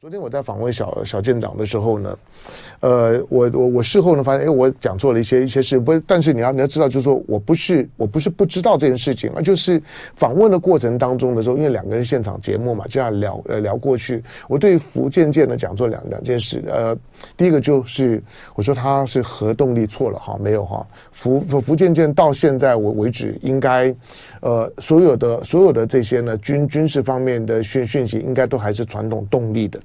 昨天我在访问小小舰长的时候呢，呃，我我我事后呢发现，哎，我讲错了一些一些事，不，但是你要你要知道，就是说我不是我不是不知道这件事情，而就是访问的过程当中的时候，因为两个人现场节目嘛，这样聊呃聊过去，我对福建舰呢讲错两两件事，呃，第一个就是我说它是核动力错了哈，没有哈，福福建舰到现在为为止应该。呃，所有的所有的这些呢，军军事方面的讯讯息，应该都还是传统动力的。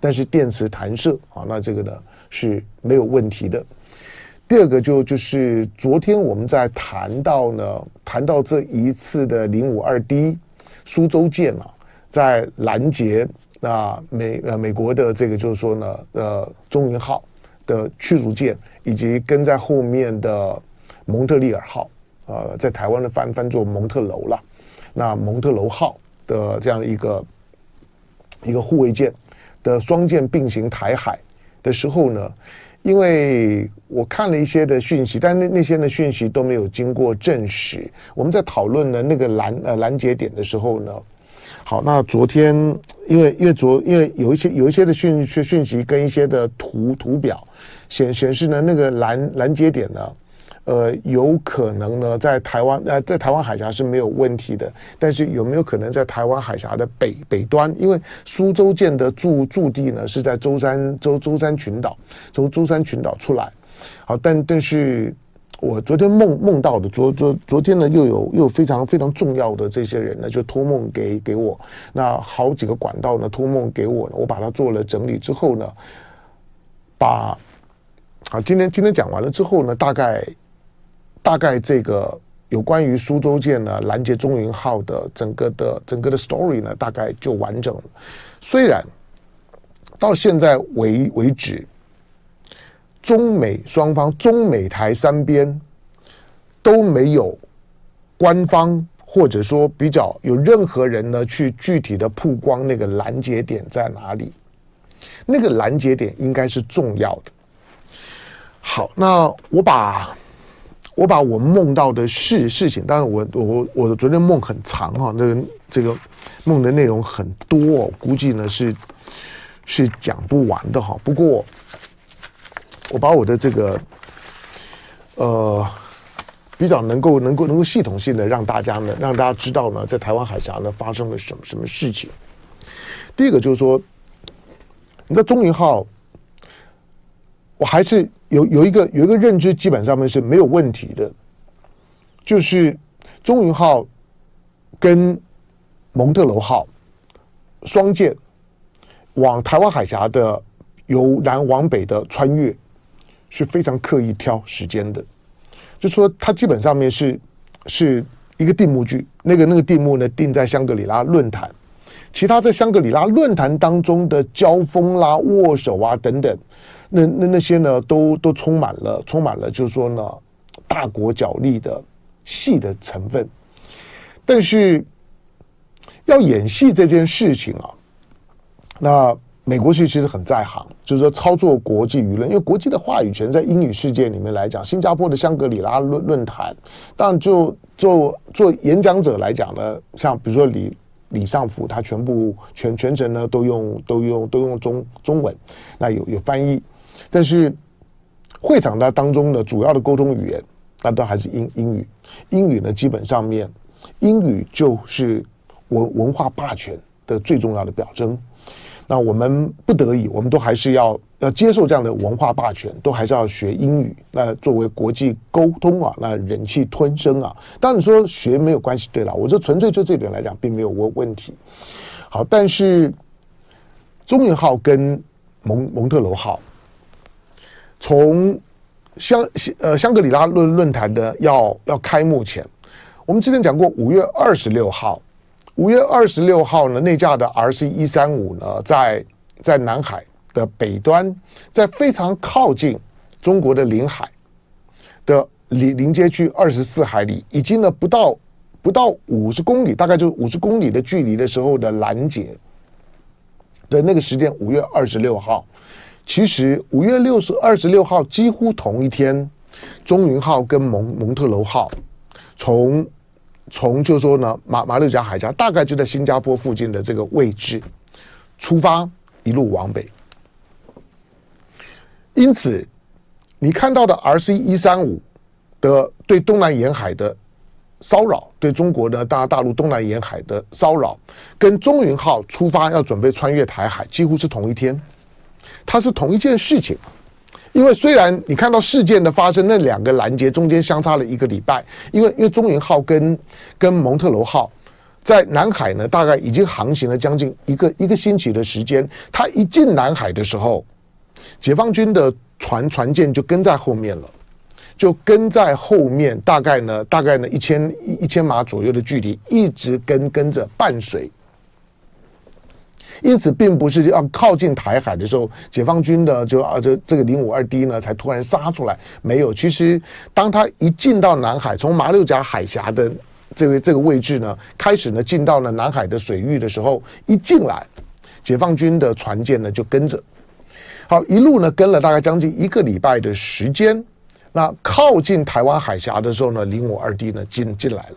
但是电磁弹射啊，那这个呢是没有问题的。第二个就就是昨天我们在谈到呢，谈到这一次的零五二 D 苏州舰啊，在拦截啊美呃美国的这个就是说呢，呃中云号的驱逐舰，以及跟在后面的蒙特利尔号。呃，在台湾的翻翻作蒙特楼了，那蒙特楼号的这样一个一个护卫舰的双舰并行台海的时候呢，因为我看了一些的讯息，但那那些的讯息都没有经过证实。我们在讨论呢那个拦呃拦截点的时候呢，好，那昨天因为因为昨因为有一些有一些的讯讯讯息跟一些的图图表显显示呢那个拦拦截点呢。呃，有可能呢，在台湾呃，在台湾海峡是没有问题的，但是有没有可能在台湾海峡的北北端？因为苏州舰的驻驻地呢是在舟山舟舟山群岛，从舟山群岛出来。好，但但是我昨天梦梦到的，昨昨昨天呢又有又非常非常重要的这些人呢，就托梦给给我。那好几个管道呢托梦给我呢，我把它做了整理之后呢，把好今天今天讲完了之后呢，大概。大概这个有关于苏州舰呢拦截中云号的整个的整个的 story 呢，大概就完整了。虽然到现在为为止，中美双方、中美台三边都没有官方或者说比较有任何人呢去具体的曝光那个拦截点在哪里，那个拦截点应该是重要的。好，那我把。我把我梦到的事事情，当然我我我的昨天梦很长哈，那个这个梦的内容很多，估计呢是是讲不完的哈。不过我把我的这个呃比较能够能够能够系统性的让大家呢让大家知道呢，在台湾海峡呢发生了什么什么事情。第一个就是说，你的中银号，我还是。有有一个有一个认知，基本上面是没有问题的，就是中云号跟蒙特楼号双舰往台湾海峡的由南往北的穿越是非常刻意挑时间的，就说它基本上面是是一个定目剧，那个那个定目呢定在香格里拉论坛，其他在香格里拉论坛当中的交锋啦、握手啊等等。那那那些呢，都都充满了，充满了，就是说呢，大国角力的戏的成分。但是要演戏这件事情啊，那美国戏其实很在行，就是说操作国际舆论，因为国际的话语权在英语世界里面来讲，新加坡的香格里拉论论坛，当然就做做演讲者来讲呢，像比如说李。李尚福他全部全全程呢都用都用都用中中文，那有有翻译，但是会场的当中的主要的沟通语言，那都还是英英语。英语呢，基本上面英语就是文文化霸权的最重要的表征。那我们不得已，我们都还是要要接受这样的文化霸权，都还是要学英语。那作为国际沟通啊，那忍气吞声啊。当然说学没有关系，对了，我这纯粹就这点来讲，并没有问问题。好，但是中云号跟蒙蒙特楼号从香呃香格里拉论论坛的要要开幕前，我们之前讲过五月二十六号。五月二十六号呢，那架的 RC 一三五呢，在在南海的北端，在非常靠近中国的领海的临临街区二十四海里，已经呢不到不到五十公里，大概就五十公里的距离的时候的拦截的那个时间，五月二十六号，其实五月六十二十六号几乎同一天，中云号跟蒙蒙特楼号从从就说呢，马马六甲海峡大概就在新加坡附近的这个位置出发，一路往北。因此，你看到的 RC 一三五的对东南沿海的骚扰，对中国的大大陆东南沿海的骚扰，跟中云号出发要准备穿越台海几乎是同一天，它是同一件事情。因为虽然你看到事件的发生，那两个拦截中间相差了一个礼拜，因为因为中云号跟跟蒙特罗号在南海呢，大概已经航行了将近一个一个星期的时间。它一进南海的时候，解放军的船船舰就跟在后面了，就跟在后面，大概呢大概呢一千一一千码左右的距离，一直跟跟着伴随。因此，并不是要靠近台海的时候，解放军的就啊，这这个零五二 D 呢，才突然杀出来。没有，其实当他一进到南海，从马六甲海峡的这个这个位置呢，开始呢进到了南海的水域的时候，一进来，解放军的船舰呢就跟着，好，一路呢跟了大概将近一个礼拜的时间。那靠近台湾海峡的时候呢，零五二 D 呢进进来了。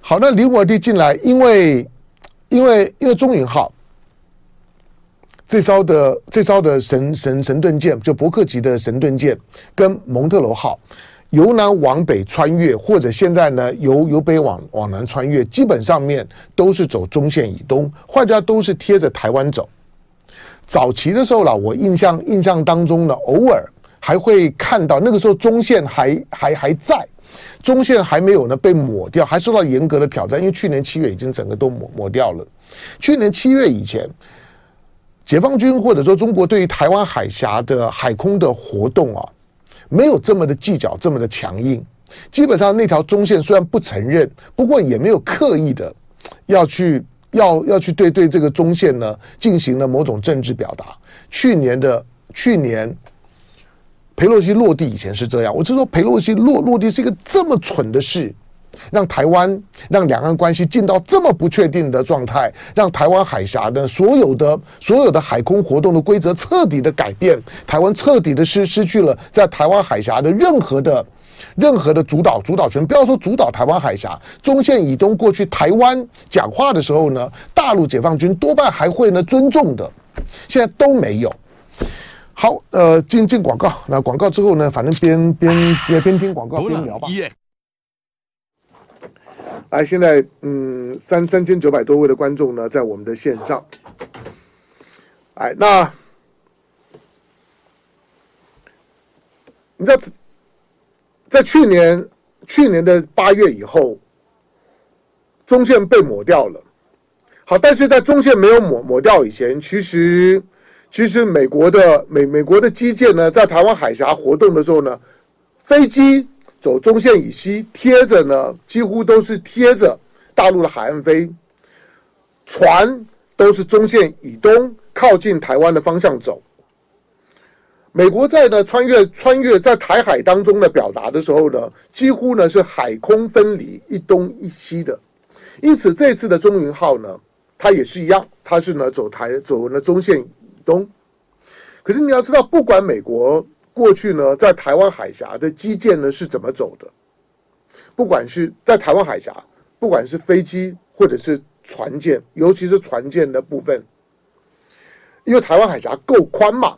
好，那零五二 D 进来，因为。因为因为中云号这艘的这艘的神神神盾舰，就伯克级的神盾舰，跟蒙特罗号由南往北穿越，或者现在呢由由北往往南穿越，基本上面都是走中线以东，换句话都是贴着台湾走。早期的时候啦，我印象印象当中呢，偶尔还会看到那个时候中线还还还在。中线还没有呢被抹掉，还受到严格的挑战，因为去年七月已经整个都抹抹掉了。去年七月以前，解放军或者说中国对于台湾海峡的海空的活动啊，没有这么的计较，这么的强硬。基本上那条中线虽然不承认，不过也没有刻意的要去要要去对对这个中线呢进行了某种政治表达。去年的去年。裴洛西落地以前是这样，我就说裴洛西落落地是一个这么蠢的事，让台湾让两岸关系进到这么不确定的状态，让台湾海峡的所有的所有的海空活动的规则彻底的改变，台湾彻底的失失去了在台湾海峡的任何的任何的主导主导权。不要说主导台湾海峡，中线以东过去台湾讲话的时候呢，大陆解放军多半还会呢尊重的，现在都没有。好，呃，进进广告。那广告之后呢，反正边 边边边听广告边聊吧。来，现在嗯，三三千九百多位的观众呢，在我们的线上。哎，那你知道，在去年去年的八月以后，中线被抹掉了。好，但是在中线没有抹抹掉以前，其实。其实美国的美美国的机舰呢，在台湾海峡活动的时候呢，飞机走中线以西，贴着呢，几乎都是贴着大陆的海岸飞；船都是中线以东，靠近台湾的方向走。美国在呢穿越穿越在台海当中的表达的时候呢，几乎呢是海空分离，一东一西的。因此，这次的中云号呢，它也是一样，它是呢走台走呢中线。东，可是你要知道，不管美国过去呢在台湾海峡的基建呢是怎么走的，不管是在台湾海峡，不管是飞机或者是船舰，尤其是船舰的部分，因为台湾海峡够宽嘛。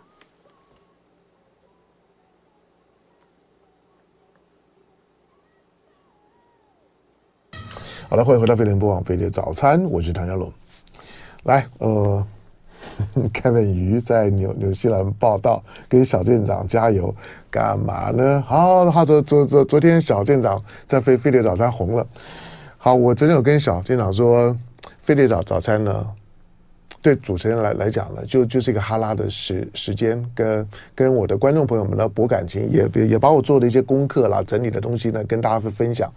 好了，欢迎回到飞碟播网飞碟早餐，我是唐家龙，来，呃。Kevin 于在纽纽西兰报道，给小舰长加油，干嘛呢？好，他昨昨昨昨天小舰长在飞飞碟早餐红了。好，我昨天有跟小舰长说，飞碟早早餐呢，对主持人来来讲呢，就就是一个哈拉的时时间，跟跟我的观众朋友们呢博感情，也也把我做的一些功课啦，整理的东西呢跟大家分分享。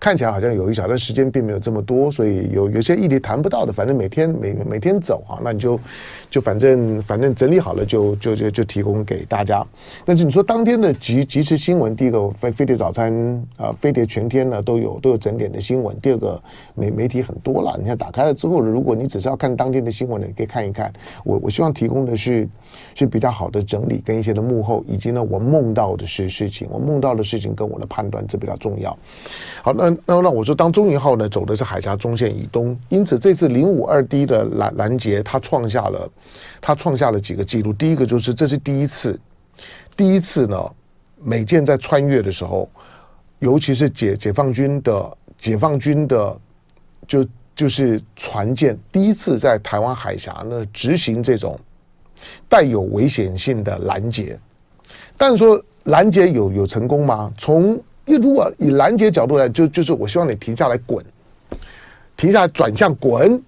看起来好像有一小段时间并没有这么多，所以有有些议题谈不到的，反正每天每每天走啊，那你就就反正反正整理好了就就就就提供给大家。但是你说当天的即即时新闻，第一个飞飞碟早餐啊，飞碟全天呢都有都有整点的新闻。第二个媒媒体很多了，你看打开了之后，如果你只是要看当天的新闻呢，你可以看一看。我我希望提供的是是比较好的整理跟一些的幕后，以及呢我梦到的事事情，我梦到的事情跟我的判断这比较重要。好，那。那那我说，当中云号呢走的是海峡中线以东，因此这次零五二 D 的拦拦截，它创下了它创下了几个记录。第一个就是这是第一次，第一次呢，美舰在穿越的时候，尤其是解解放军的解放军的就就是船舰第一次在台湾海峡呢执行这种带有危险性的拦截。但是说拦截有有成功吗？从因为如果以拦截角度来，就就是我希望你停下来滚，停下来转向滚，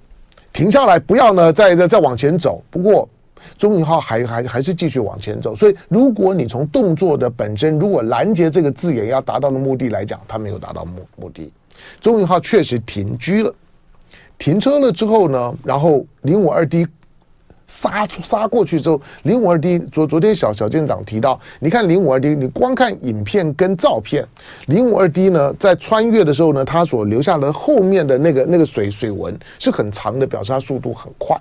停下来不要呢再再再往前走。不过中云号还还还是继续往前走。所以如果你从动作的本身，如果拦截这个字眼要达到的目的来讲，它没有达到目目的。中云号确实停居了，停车了之后呢，然后零五二 D。杀出杀过去之后，零五二 D 昨昨天小小舰长提到，你看零五二 D，你光看影片跟照片，零五二 D 呢在穿越的时候呢，它所留下的后面的那个那个水水纹是很长的，表示它速度很快。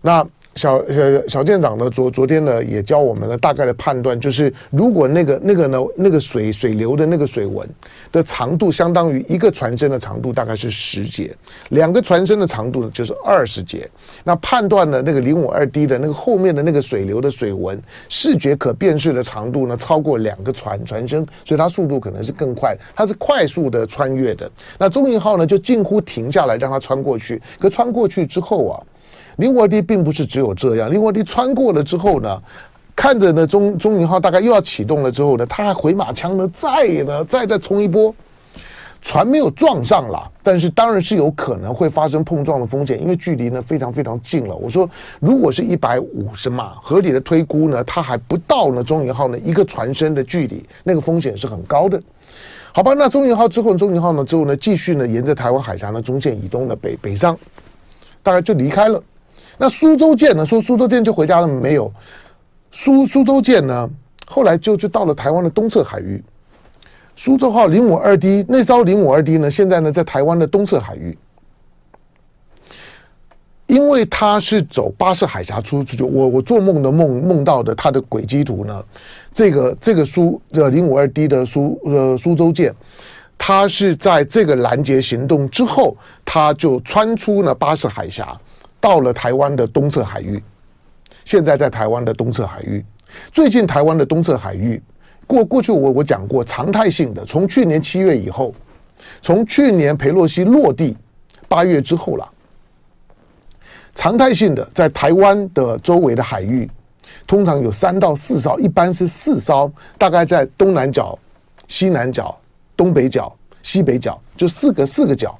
那。小小小舰长呢，昨昨天呢也教我们了大概的判断，就是如果那个那个呢那个水水流的那个水纹的长度相当于一个船身的长度，大概是十节，两个船身的长度呢就是二十节。那判断呢那个零五二 D 的那个后面的那个水流的水纹视觉可辨识的长度呢超过两个船船身，所以它速度可能是更快，它是快速的穿越的。那中云号呢就近乎停下来让它穿过去，可穿过去之后啊。零五二 D 并不是只有这样，零五二 D 穿过了之后呢，看着呢中中云号大概又要启动了之后呢，它还回马枪呢，再呢再再冲一波，船没有撞上了，但是当然是有可能会发生碰撞的风险，因为距离呢非常非常近了。我说，如果是一百五十码，合理的推估呢，它还不到呢中云号呢一个船身的距离，那个风险是很高的。好吧，那中云号之后，中云号呢之后呢继续呢沿着台湾海峡呢中线以东的北北上，大概就离开了。那苏州舰呢？说苏州舰就回家了没有？苏苏州舰呢？后来就就到了台湾的东侧海域。苏州号零五二 D 那艘零五二 D 呢？现在呢在台湾的东侧海域。因为它是走巴士海峡出出去，我我做梦的梦梦到的它的轨迹图呢，这个这个苏这零五二 D 的苏呃苏州舰，它是在这个拦截行动之后，它就穿出了巴士海峡。到了台湾的东侧海域，现在在台湾的东侧海域。最近台湾的东侧海域，过过去我我讲过常态性的，从去年七月以后，从去年裴洛西落地八月之后了，常态性的在台湾的周围的海域，通常有三到四艘，一般是四艘，大概在东南角、西南角、东北角、西北角，就四个四个角。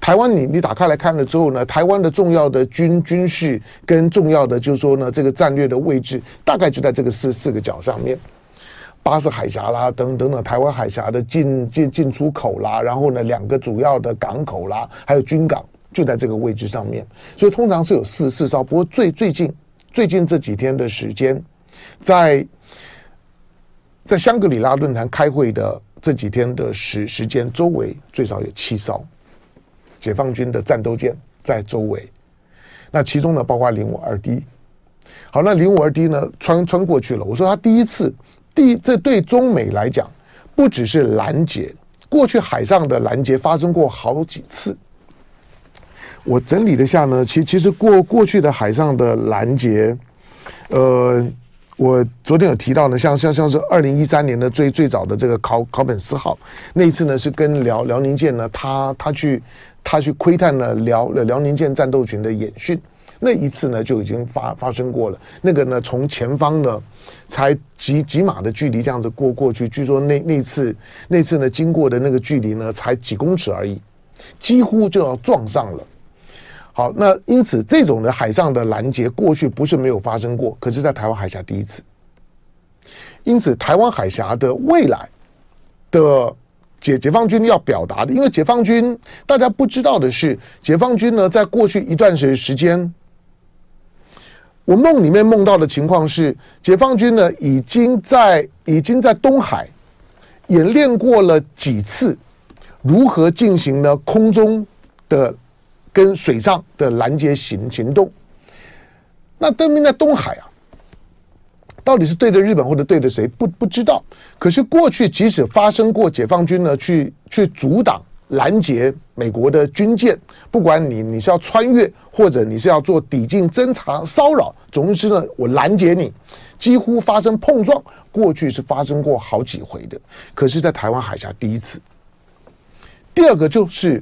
台湾，你你打开来看了之后呢，台湾的重要的军军事跟重要的就是说呢，这个战略的位置大概就在这个四四个角上面，巴士海峡啦，等等等，台湾海峡的进进进出口啦，然后呢，两个主要的港口啦，还有军港就在这个位置上面，所以通常是有四四艘。不过最最近最近这几天的时间，在在香格里拉论坛开会的这几天的时时间，周围最少有七艘。解放军的战斗舰在周围，那其中呢，包括零五二 D。好，那零五二 D 呢，穿穿过去了。我说他第一次，第这对中美来讲，不只是拦截，过去海上的拦截发生过好几次。我整理了下呢，其其实过过去的海上的拦截，呃。我昨天有提到呢，像像像是二零一三年的最最早的这个考考本斯号那一次呢，是跟辽辽宁舰呢，他他去他去窥探了辽辽宁舰战斗群的演训，那一次呢就已经发发生过了。那个呢，从前方呢才几几码的距离这样子过过去，据说那那次那次呢经过的那个距离呢才几公尺而已，几乎就要撞上了。好，那因此这种的海上的拦截过去不是没有发生过，可是在台湾海峡第一次。因此，台湾海峡的未来的解解放军要表达的，因为解放军大家不知道的是，解放军呢，在过去一段时时间，我梦里面梦到的情况是，解放军呢已经在已经在东海演练过了几次如何进行呢空中的跟水上的拦截行行动。那登明在东海啊。到底是对着日本或者对着谁不不知道。可是过去即使发生过解放军呢去去阻挡拦截美国的军舰，不管你你是要穿越或者你是要做抵近侦察骚扰，总之呢我拦截你，几乎发生碰撞，过去是发生过好几回的。可是，在台湾海峡第一次。第二个就是，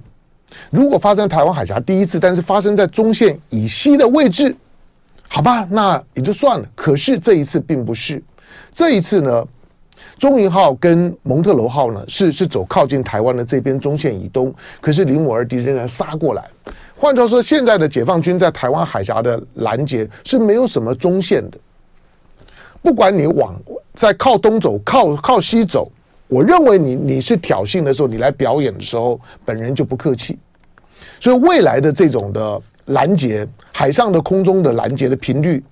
如果发生台湾海峡第一次，但是发生在中线以西的位置。好吧，那也就算了。可是这一次并不是，这一次呢，中云号跟蒙特罗号呢是是走靠近台湾的这边中线以东，可是零五二 D 仍然杀过来。换句话说，现在的解放军在台湾海峡的拦截是没有什么中线的，不管你往在靠东走、靠靠西走，我认为你你是挑衅的时候，你来表演的时候，本人就不客气。所以未来的这种的。拦截海上的空中的拦截的频率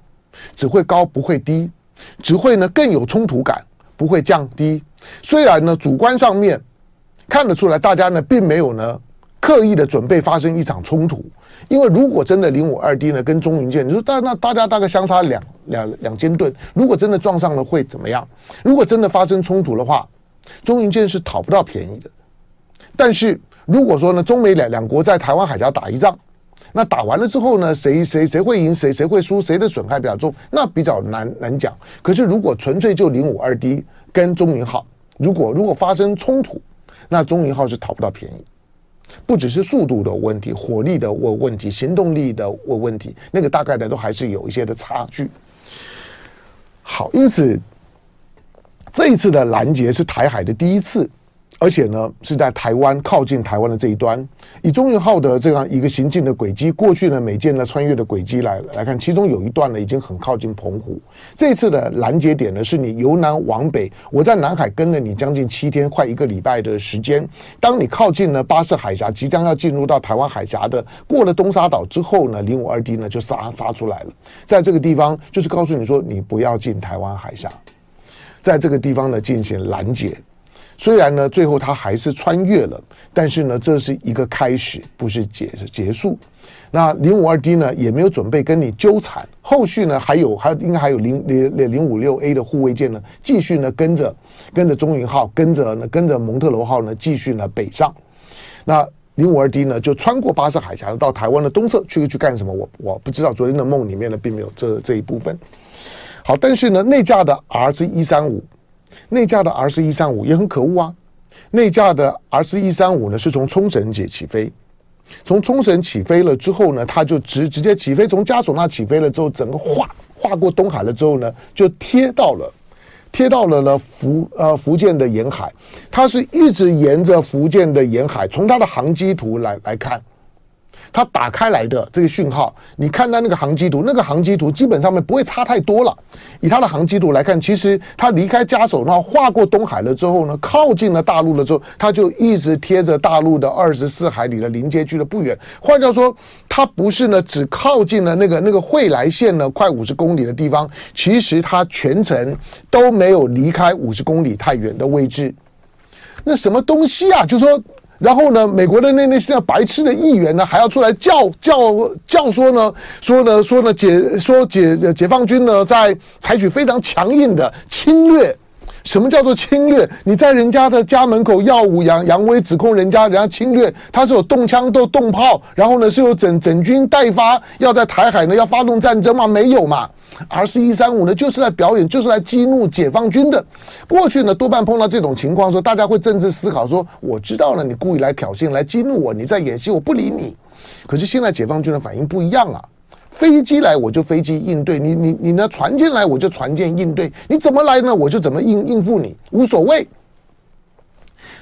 只会高不会低，只会呢更有冲突感，不会降低。虽然呢主观上面看得出来，大家呢并没有呢刻意的准备发生一场冲突，因为如果真的零五二 D 呢跟中云舰，你说大那大家大概相差两两两千吨，如果真的撞上了会怎么样？如果真的发生冲突的话，中云舰是讨不到便宜的。但是如果说呢中美两两国在台湾海峡打一仗，那打完了之后呢？谁谁谁会赢？谁谁会输？谁的损害比较重？那比较难难讲。可是如果纯粹就零五二 D 跟中云号，如果如果发生冲突，那中云号是讨不到便宜。不只是速度的问题，火力的问问题，行动力的问问题，那个大概的都还是有一些的差距。好，因此这一次的拦截是台海的第一次。而且呢，是在台湾靠近台湾的这一端，以中原号的这样一个行进的轨迹，过去呢每舰呢穿越的轨迹来来看，其中有一段呢已经很靠近澎湖。这次的拦截点呢，是你由南往北，我在南海跟了你将近七天，快一个礼拜的时间。当你靠近了巴士海峡，即将要进入到台湾海峡的，过了东沙岛之后呢，零五二 D 呢就杀杀出来了。在这个地方，就是告诉你说，你不要进台湾海峡，在这个地方呢进行拦截。虽然呢，最后他还是穿越了，但是呢，这是一个开始，不是结结束。那零五二 D 呢，也没有准备跟你纠缠。后续呢，还有还应该还有零零零五六 A 的护卫舰呢，继续呢跟着跟着中云号，跟着呢跟着蒙特罗号呢，继续呢北上。那零五二 D 呢，就穿过巴士海峡到台湾的东侧去去干什么？我我不知道。昨天的梦里面呢，并没有这这一部分。好，但是呢，那架的 R 是一三五。那架的 R 四一三五也很可恶啊！那架的 R 四一三五呢，是从冲绳起起飞，从冲绳起飞了之后呢，它就直直接起飞，从嘉手纳起飞了之后，整个划划过东海了之后呢，就贴到了贴到了呢福呃福建的沿海，它是一直沿着福建的沿海，从它的航机图来来看。它打开来的这个讯号，你看到那个航机图，那个航机图基本上面不会差太多了。以它的航机图来看，其实它离开嘉手纳划过东海了之后呢，靠近了大陆了之后，它就一直贴着大陆的二十四海里的临界距离不远。换句话说，它不是呢只靠近了那个那个惠来线呢快五十公里的地方，其实它全程都没有离开五十公里太远的位置。那什么东西啊？就说。然后呢，美国的那那些白痴的议员呢，还要出来叫叫叫说呢，说呢说呢解说解解放军呢在采取非常强硬的侵略。什么叫做侵略？你在人家的家门口耀武扬扬威，指控人家人家侵略，他是有动枪都动炮，然后呢是有整整军待发，要在台海呢要发动战争吗？没有嘛。而是一三五呢，就是来表演，就是来激怒解放军的。过去呢，多半碰到这种情况说，大家会政治思考说：我知道了，你故意来挑衅，来激怒我，你在演戏，我不理你。可是现在解放军的反应不一样啊，飞机来我就飞机应对，你你你呢船舰来我就船舰应对，你怎么来呢？我就怎么应应付你，无所谓。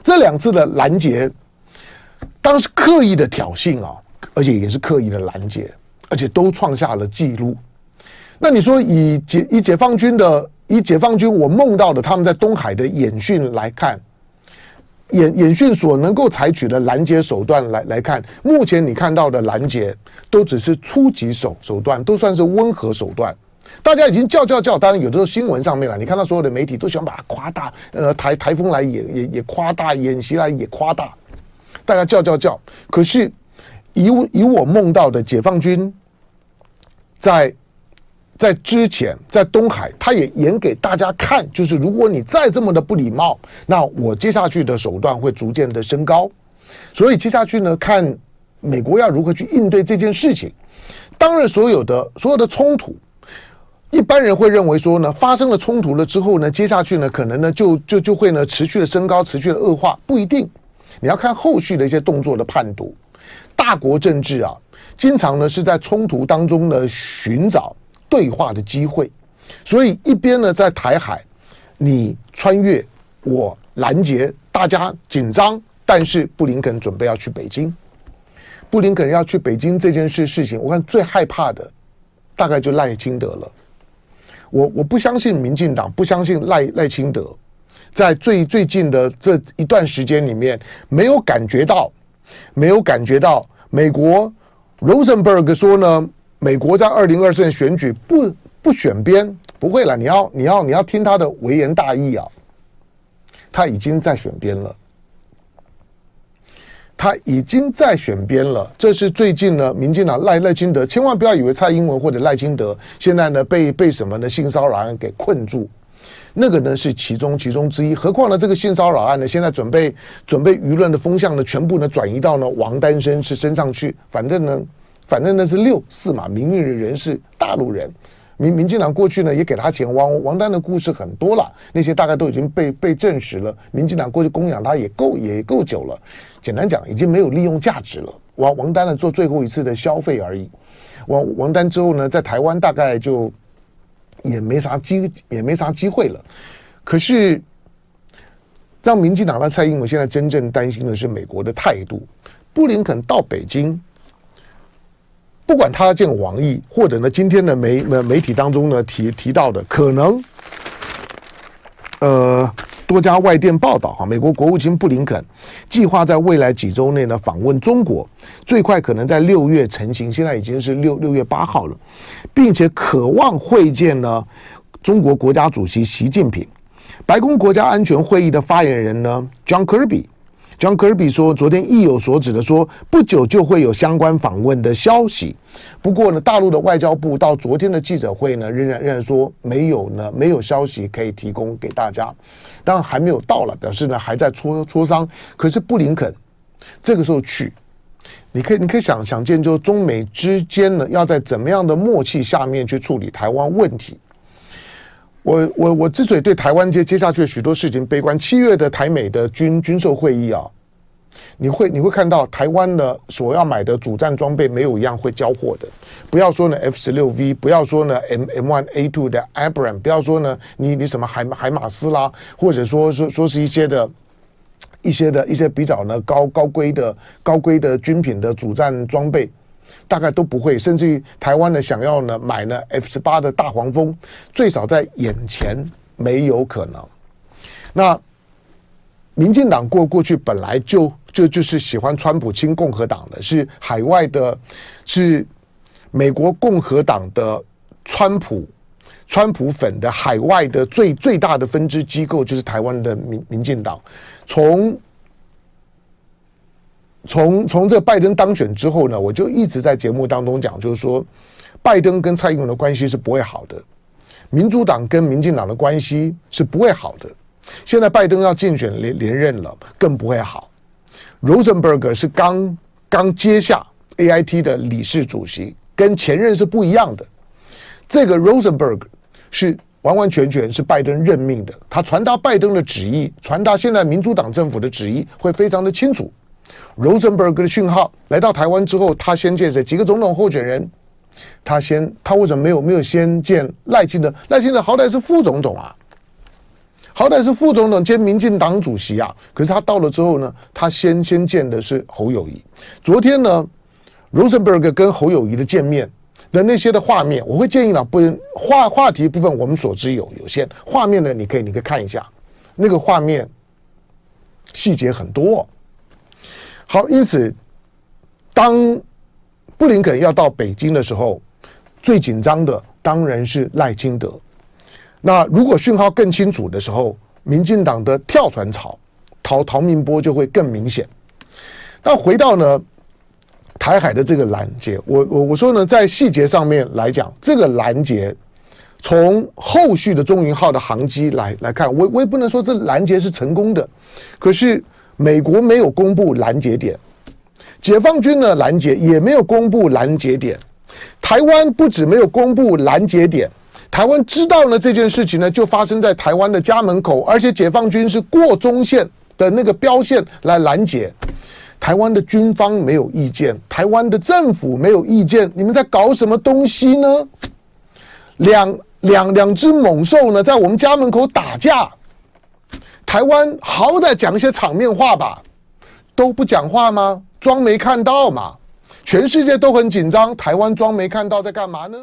这两次的拦截，当时刻意的挑衅啊，而且也是刻意的拦截，而且都创下了记录。那你说以解以解放军的以解放军我梦到的他们在东海的演训来看，演演训所能够采取的拦截手段来来看，目前你看到的拦截都只是初级手手段，都算是温和手段。大家已经叫叫叫，当然有的时候新闻上面了，你看到所有的媒体都喜欢把它夸大，呃，台台风来也也也夸大，演习来也夸大，大家叫叫叫。可是以以我梦到的解放军在。在之前，在东海，他也演给大家看，就是如果你再这么的不礼貌，那我接下去的手段会逐渐的升高。所以接下去呢，看美国要如何去应对这件事情。当然，所有的所有的冲突，一般人会认为说呢，发生了冲突了之后呢，接下去呢，可能呢就就就会呢持续的升高，持续的恶化，不一定。你要看后续的一些动作的判读。大国政治啊，经常呢是在冲突当中呢寻找。对话的机会，所以一边呢在台海，你穿越我拦截，大家紧张，但是布林肯准备要去北京，布林肯要去北京这件事事情，我看最害怕的大概就赖清德了。我我不相信民进党，不相信赖赖清德，在最最近的这一段时间里面，没有感觉到，没有感觉到美国 Rosenberg 说呢。美国在二零二四年选举不不选边，不会了。你要你要你要听他的微言大义啊！他已经在选边了，他已经在选边了。这是最近呢，民进党赖赖清德，千万不要以为蔡英文或者赖清德现在呢被被什么呢性骚扰案给困住，那个呢是其中其中之一。何况呢，这个性骚扰案呢，现在准备准备舆论的风向呢，全部呢转移到呢王丹生是身上去，反正呢。反正那是六四嘛，名誉人是，大陆人，民民进党过去呢也给他钱，王王丹的故事很多了，那些大概都已经被被证实了。民进党过去供养他也够也够久了，简单讲已经没有利用价值了。王王丹呢做最后一次的消费而已。王王丹之后呢，在台湾大概就也没啥机也没啥机会了。可是让民进党的蔡英文现在真正担心的是美国的态度。布林肯到北京。不管他见王毅，或者呢，今天的媒媒媒体当中呢提提到的，可能，呃，多家外电报道哈，美国国务卿布林肯计划在未来几周内呢访问中国，最快可能在六月成行，现在已经是六六月八号了，并且渴望会见呢中国国家主席习近平。白宫国家安全会议的发言人呢，John Kirby。John Kirby 说：“昨天意有所指的说，不久就会有相关访问的消息。不过呢，大陆的外交部到昨天的记者会呢，仍然仍然说没有呢，没有消息可以提供给大家。当然还没有到了，表示呢还在磋磋商。可是布林肯这个时候去，你可以你可以想想见，就中美之间呢，要在怎么样的默契下面去处理台湾问题。”我我我之所以对台湾接接下去的许多事情悲观，七月的台美的军军售会议啊，你会你会看到台湾的所要买的主战装备没有一样会交货的。不要说呢 F 十六 V，不要说呢 M M one A two 的 Abram，不要说呢你你什么海海马斯啦，或者说说说是一些的一些的一些比较呢高高规的高规的军品的主战装备。大概都不会，甚至于台湾呢，想要呢买呢 F 十八的大黄蜂，最少在眼前没有可能。那民进党过过去本来就就就是喜欢川普亲共和党的，是海外的，是美国共和党的川普川普粉的海外的最最大的分支机构，就是台湾的民民进党，从。从从这拜登当选之后呢，我就一直在节目当中讲，就是说，拜登跟蔡英文的关系是不会好的，民主党跟民进党的关系是不会好的。现在拜登要竞选连连任了，更不会好。Rosenberg 是刚刚接下 AIT 的理事主席，跟前任是不一样的。这个 Rosenberg 是完完全全是拜登任命的，他传达拜登的旨意，传达现在民主党政府的旨意会非常的清楚。Rosenberg 的讯号来到台湾之后，他先见这几个总统候选人，他先他为什么没有没有先见赖清德？赖清德好歹是副总统啊，好歹是副总统兼民进党主席啊。可是他到了之后呢，他先先见的是侯友谊。昨天呢，Rosenberg 跟侯友谊的见面的那些的画面，我会建议呢，不话话题部分我们所知有有限，画面呢，你可以你可以看一下那个画面。细节很多。好，因此当布林肯要到北京的时候，最紧张的当然是赖清德。那如果讯号更清楚的时候，民进党的跳船潮，逃逃命波就会更明显。那回到呢台海的这个拦截，我我我说呢，在细节上面来讲，这个拦截从后续的中云号的航机来来看，我我也不能说这拦截是成功的，可是。美国没有公布拦截点，解放军的拦截也没有公布拦截点，台湾不止没有公布拦截点，台湾知道呢这件事情呢就发生在台湾的家门口，而且解放军是过中线的那个标线来拦截，台湾的军方没有意见，台湾的政府没有意见，你们在搞什么东西呢？两两两只猛兽呢在我们家门口打架。台湾好歹讲一些场面话吧，都不讲话吗？装没看到嘛？全世界都很紧张，台湾装没看到在干嘛呢？